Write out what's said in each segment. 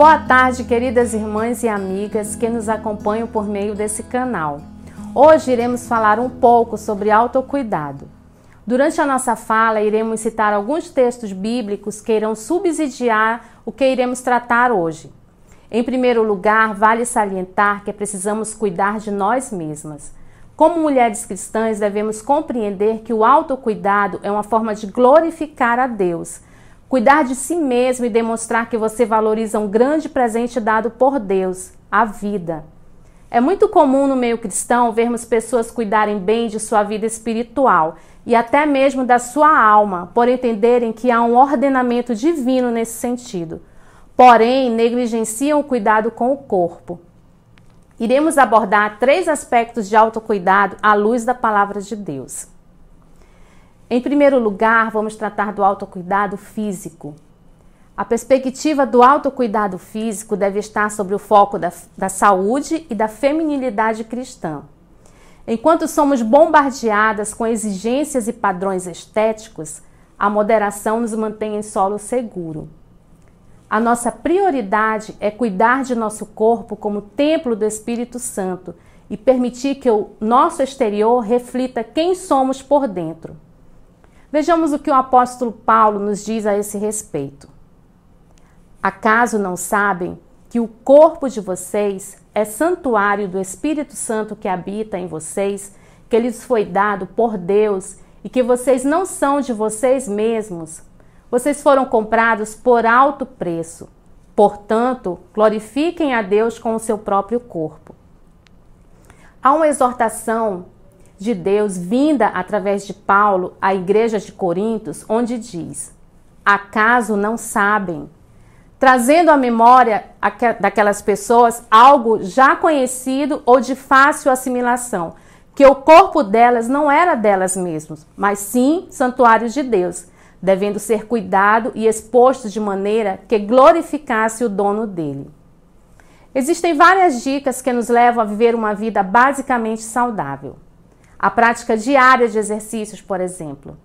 Boa tarde, queridas irmãs e amigas que nos acompanham por meio desse canal. Hoje iremos falar um pouco sobre autocuidado. Durante a nossa fala, iremos citar alguns textos bíblicos que irão subsidiar o que iremos tratar hoje. Em primeiro lugar, vale salientar que precisamos cuidar de nós mesmas. Como mulheres cristãs, devemos compreender que o autocuidado é uma forma de glorificar a Deus. Cuidar de si mesmo e demonstrar que você valoriza um grande presente dado por Deus, a vida. É muito comum no meio cristão vermos pessoas cuidarem bem de sua vida espiritual e até mesmo da sua alma, por entenderem que há um ordenamento divino nesse sentido. Porém, negligenciam o cuidado com o corpo. Iremos abordar três aspectos de autocuidado à luz da palavra de Deus. Em primeiro lugar, vamos tratar do autocuidado físico. A perspectiva do autocuidado físico deve estar sobre o foco da, da saúde e da feminilidade cristã. Enquanto somos bombardeadas com exigências e padrões estéticos, a moderação nos mantém em solo seguro. A nossa prioridade é cuidar de nosso corpo como templo do Espírito Santo e permitir que o nosso exterior reflita quem somos por dentro. Vejamos o que o apóstolo Paulo nos diz a esse respeito. Acaso não sabem que o corpo de vocês é santuário do Espírito Santo que habita em vocês, que lhes foi dado por Deus e que vocês não são de vocês mesmos, vocês foram comprados por alto preço. Portanto, glorifiquem a Deus com o seu próprio corpo. Há uma exortação de Deus vinda através de Paulo à igreja de Corintos, onde diz: Acaso não sabem? Trazendo à memória daquelas pessoas algo já conhecido ou de fácil assimilação, que o corpo delas não era delas mesmas, mas sim santuário de Deus devendo ser cuidado e exposto de maneira que glorificasse o dono dele. Existem várias dicas que nos levam a viver uma vida basicamente saudável. A prática diária de exercícios, por exemplo.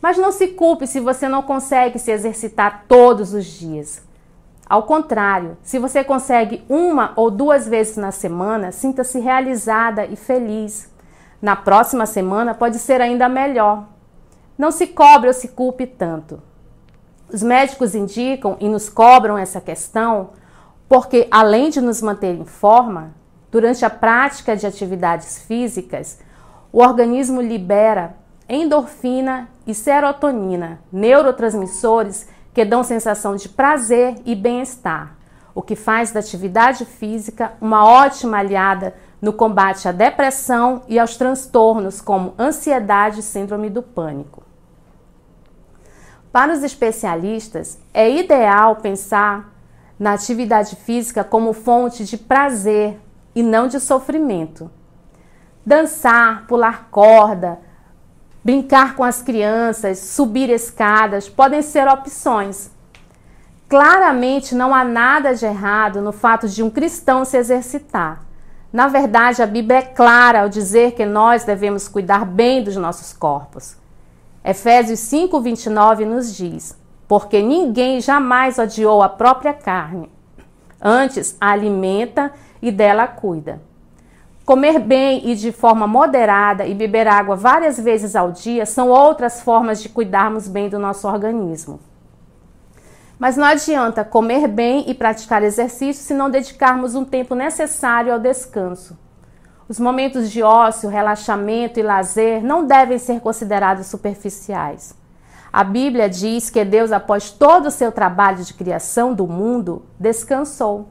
Mas não se culpe se você não consegue se exercitar todos os dias. Ao contrário, se você consegue uma ou duas vezes na semana, sinta-se realizada e feliz. Na próxima semana pode ser ainda melhor. Não se cobre ou se culpe tanto. Os médicos indicam e nos cobram essa questão porque, além de nos manter em forma, durante a prática de atividades físicas, o organismo libera endorfina e serotonina, neurotransmissores que dão sensação de prazer e bem-estar, o que faz da atividade física uma ótima aliada no combate à depressão e aos transtornos como ansiedade e síndrome do pânico. Para os especialistas, é ideal pensar na atividade física como fonte de prazer e não de sofrimento. Dançar, pular corda, brincar com as crianças, subir escadas podem ser opções. Claramente não há nada de errado no fato de um cristão se exercitar. Na verdade, a Bíblia é clara ao dizer que nós devemos cuidar bem dos nossos corpos. Efésios 5:29 nos diz: Porque ninguém jamais odiou a própria carne, antes a alimenta e dela cuida. Comer bem e de forma moderada e beber água várias vezes ao dia são outras formas de cuidarmos bem do nosso organismo. Mas não adianta comer bem e praticar exercício se não dedicarmos um tempo necessário ao descanso. Os momentos de ócio, relaxamento e lazer não devem ser considerados superficiais. A Bíblia diz que Deus, após todo o seu trabalho de criação do mundo, descansou.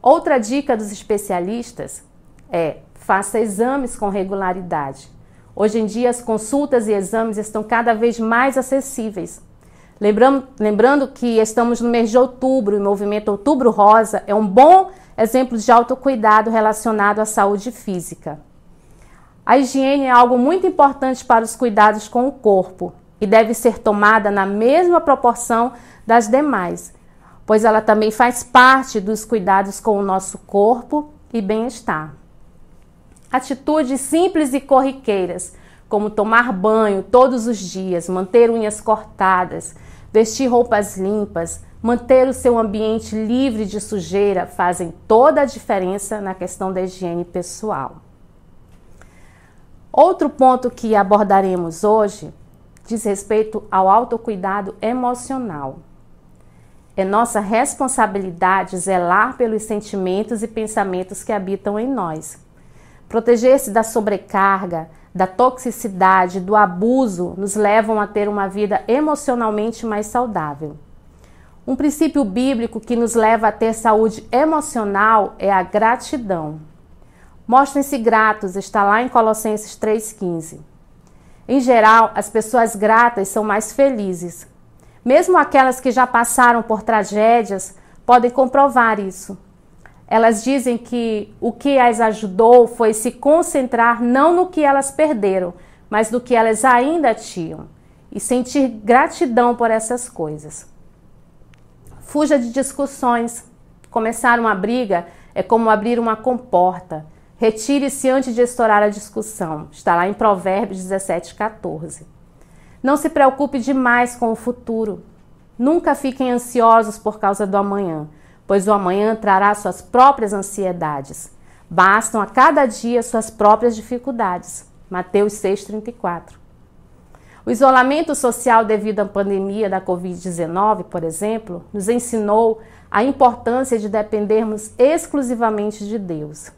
Outra dica dos especialistas é: faça exames com regularidade. Hoje em dia, as consultas e exames estão cada vez mais acessíveis. Lembrando, lembrando que estamos no mês de outubro e o movimento Outubro Rosa é um bom exemplo de autocuidado relacionado à saúde física. A higiene é algo muito importante para os cuidados com o corpo e deve ser tomada na mesma proporção das demais, pois ela também faz parte dos cuidados com o nosso corpo e bem-estar. Atitudes simples e corriqueiras, como tomar banho todos os dias, manter unhas cortadas, vestir roupas limpas, manter o seu ambiente livre de sujeira fazem toda a diferença na questão da higiene pessoal. Outro ponto que abordaremos hoje diz respeito ao autocuidado emocional. É nossa responsabilidade zelar pelos sentimentos e pensamentos que habitam em nós. Proteger-se da sobrecarga, da toxicidade, do abuso nos levam a ter uma vida emocionalmente mais saudável. Um princípio bíblico que nos leva a ter saúde emocional é a gratidão. Mostrem-se gratos, está lá em Colossenses 3,15. Em geral, as pessoas gratas são mais felizes. Mesmo aquelas que já passaram por tragédias podem comprovar isso. Elas dizem que o que as ajudou foi se concentrar não no que elas perderam, mas no que elas ainda tinham e sentir gratidão por essas coisas. Fuja de discussões. Começar uma briga é como abrir uma comporta. Retire-se antes de estourar a discussão. Está lá em Provérbios 17, 14. Não se preocupe demais com o futuro. Nunca fiquem ansiosos por causa do amanhã pois o amanhã trará suas próprias ansiedades. Bastam a cada dia suas próprias dificuldades. Mateus 6,34. O isolamento social devido à pandemia da Covid-19, por exemplo, nos ensinou a importância de dependermos exclusivamente de Deus.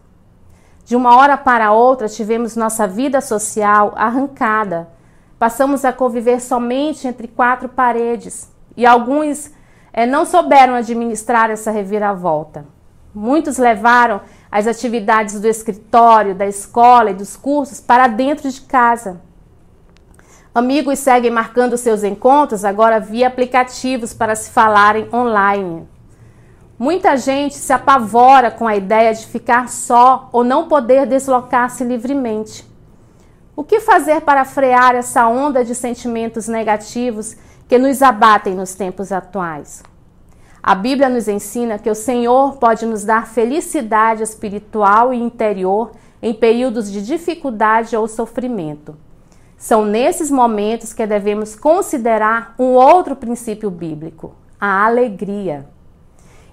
De uma hora para outra, tivemos nossa vida social arrancada. Passamos a conviver somente entre quatro paredes e alguns é, não souberam administrar essa reviravolta. Muitos levaram as atividades do escritório, da escola e dos cursos para dentro de casa. Amigos seguem marcando seus encontros agora via aplicativos para se falarem online. Muita gente se apavora com a ideia de ficar só ou não poder deslocar-se livremente. O que fazer para frear essa onda de sentimentos negativos que nos abatem nos tempos atuais. A Bíblia nos ensina que o Senhor pode nos dar felicidade espiritual e interior em períodos de dificuldade ou sofrimento. São nesses momentos que devemos considerar um outro princípio bíblico, a alegria.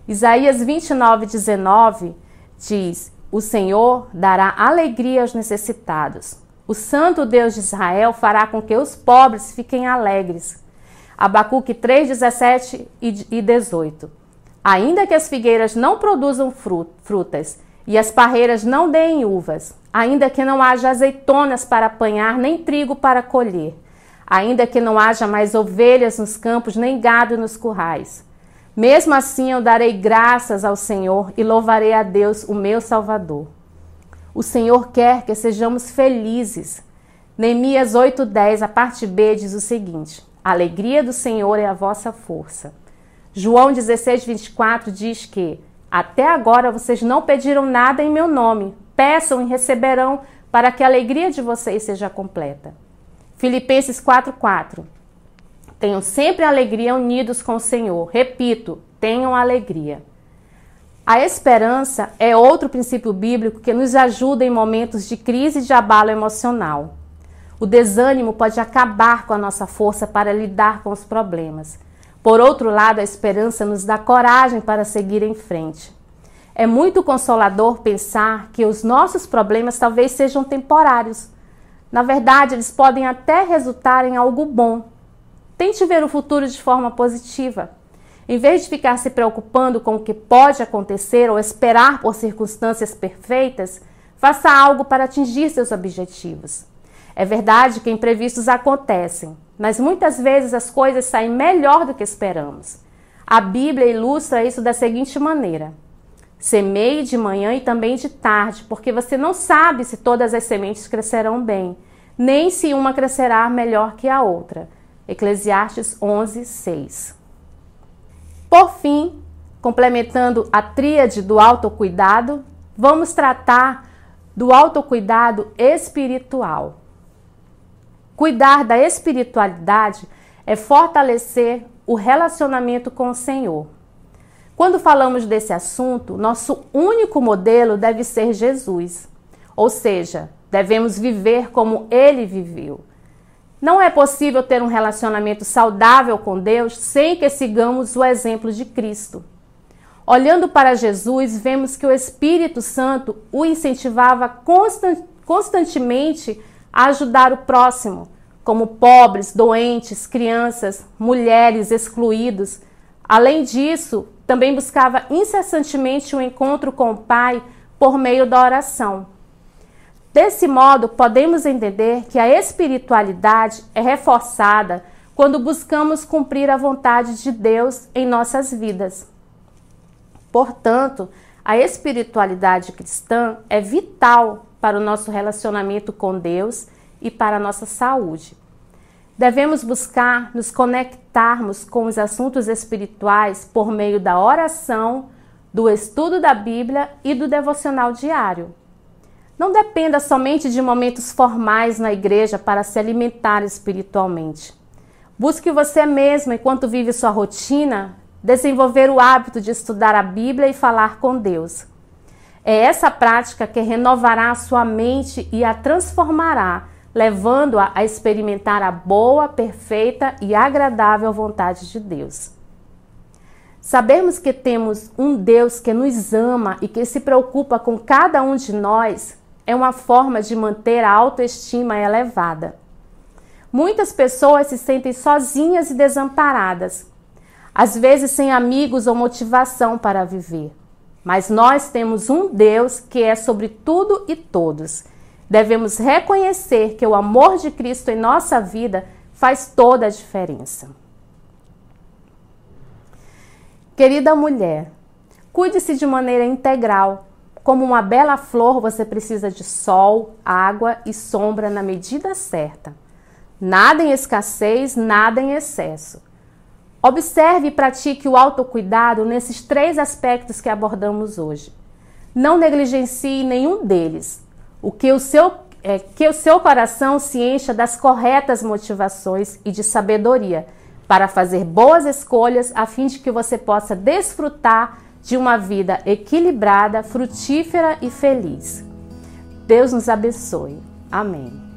Isaías 29, 19 diz: O Senhor dará alegria aos necessitados. O Santo Deus de Israel fará com que os pobres fiquem alegres. Abacuque 3, 17 e 18. Ainda que as figueiras não produzam frutas e as parreiras não deem uvas, ainda que não haja azeitonas para apanhar, nem trigo para colher, ainda que não haja mais ovelhas nos campos, nem gado nos currais. Mesmo assim eu darei graças ao Senhor e louvarei a Deus, o meu Salvador. O Senhor quer que sejamos felizes. Neemias 8,10, a parte B, diz o seguinte: a alegria do Senhor é a vossa força. João 16, 24 diz que até agora vocês não pediram nada em meu nome. Peçam e receberão para que a alegria de vocês seja completa. Filipenses 4,4 Tenham sempre alegria unidos com o Senhor. Repito, tenham alegria. A esperança é outro princípio bíblico que nos ajuda em momentos de crise e de abalo emocional. O desânimo pode acabar com a nossa força para lidar com os problemas. Por outro lado, a esperança nos dá coragem para seguir em frente. É muito consolador pensar que os nossos problemas talvez sejam temporários. Na verdade, eles podem até resultar em algo bom. Tente ver o futuro de forma positiva. Em vez de ficar se preocupando com o que pode acontecer ou esperar por circunstâncias perfeitas, faça algo para atingir seus objetivos. É verdade que imprevistos acontecem, mas muitas vezes as coisas saem melhor do que esperamos. A Bíblia ilustra isso da seguinte maneira: semeie de manhã e também de tarde, porque você não sabe se todas as sementes crescerão bem, nem se uma crescerá melhor que a outra. Eclesiastes 11, 6. Por fim, complementando a tríade do autocuidado, vamos tratar do autocuidado espiritual. Cuidar da espiritualidade é fortalecer o relacionamento com o Senhor. Quando falamos desse assunto, nosso único modelo deve ser Jesus. Ou seja, devemos viver como ele viveu. Não é possível ter um relacionamento saudável com Deus sem que sigamos o exemplo de Cristo. Olhando para Jesus, vemos que o Espírito Santo o incentivava constantemente a ajudar o próximo, como pobres, doentes, crianças, mulheres excluídos. Além disso, também buscava incessantemente o um encontro com o Pai por meio da oração. Desse modo, podemos entender que a espiritualidade é reforçada quando buscamos cumprir a vontade de Deus em nossas vidas. Portanto, a espiritualidade cristã é vital para o nosso relacionamento com Deus e para a nossa saúde. Devemos buscar nos conectarmos com os assuntos espirituais por meio da oração, do estudo da Bíblia e do devocional diário. Não dependa somente de momentos formais na igreja para se alimentar espiritualmente. Busque você mesmo, enquanto vive sua rotina, desenvolver o hábito de estudar a Bíblia e falar com Deus. É essa prática que renovará a sua mente e a transformará, levando-a a experimentar a boa, perfeita e agradável vontade de Deus. Sabemos que temos um Deus que nos ama e que se preocupa com cada um de nós é uma forma de manter a autoestima elevada. Muitas pessoas se sentem sozinhas e desamparadas, às vezes sem amigos ou motivação para viver. Mas nós temos um Deus que é sobre tudo e todos. Devemos reconhecer que o amor de Cristo em nossa vida faz toda a diferença. Querida mulher, cuide-se de maneira integral como uma bela flor, você precisa de sol, água e sombra na medida certa. Nada em escassez, nada em excesso. Observe e pratique o autocuidado nesses três aspectos que abordamos hoje. Não negligencie nenhum deles. O que o seu é, que o seu coração se encha das corretas motivações e de sabedoria para fazer boas escolhas a fim de que você possa desfrutar de uma vida equilibrada, frutífera e feliz. Deus nos abençoe. Amém.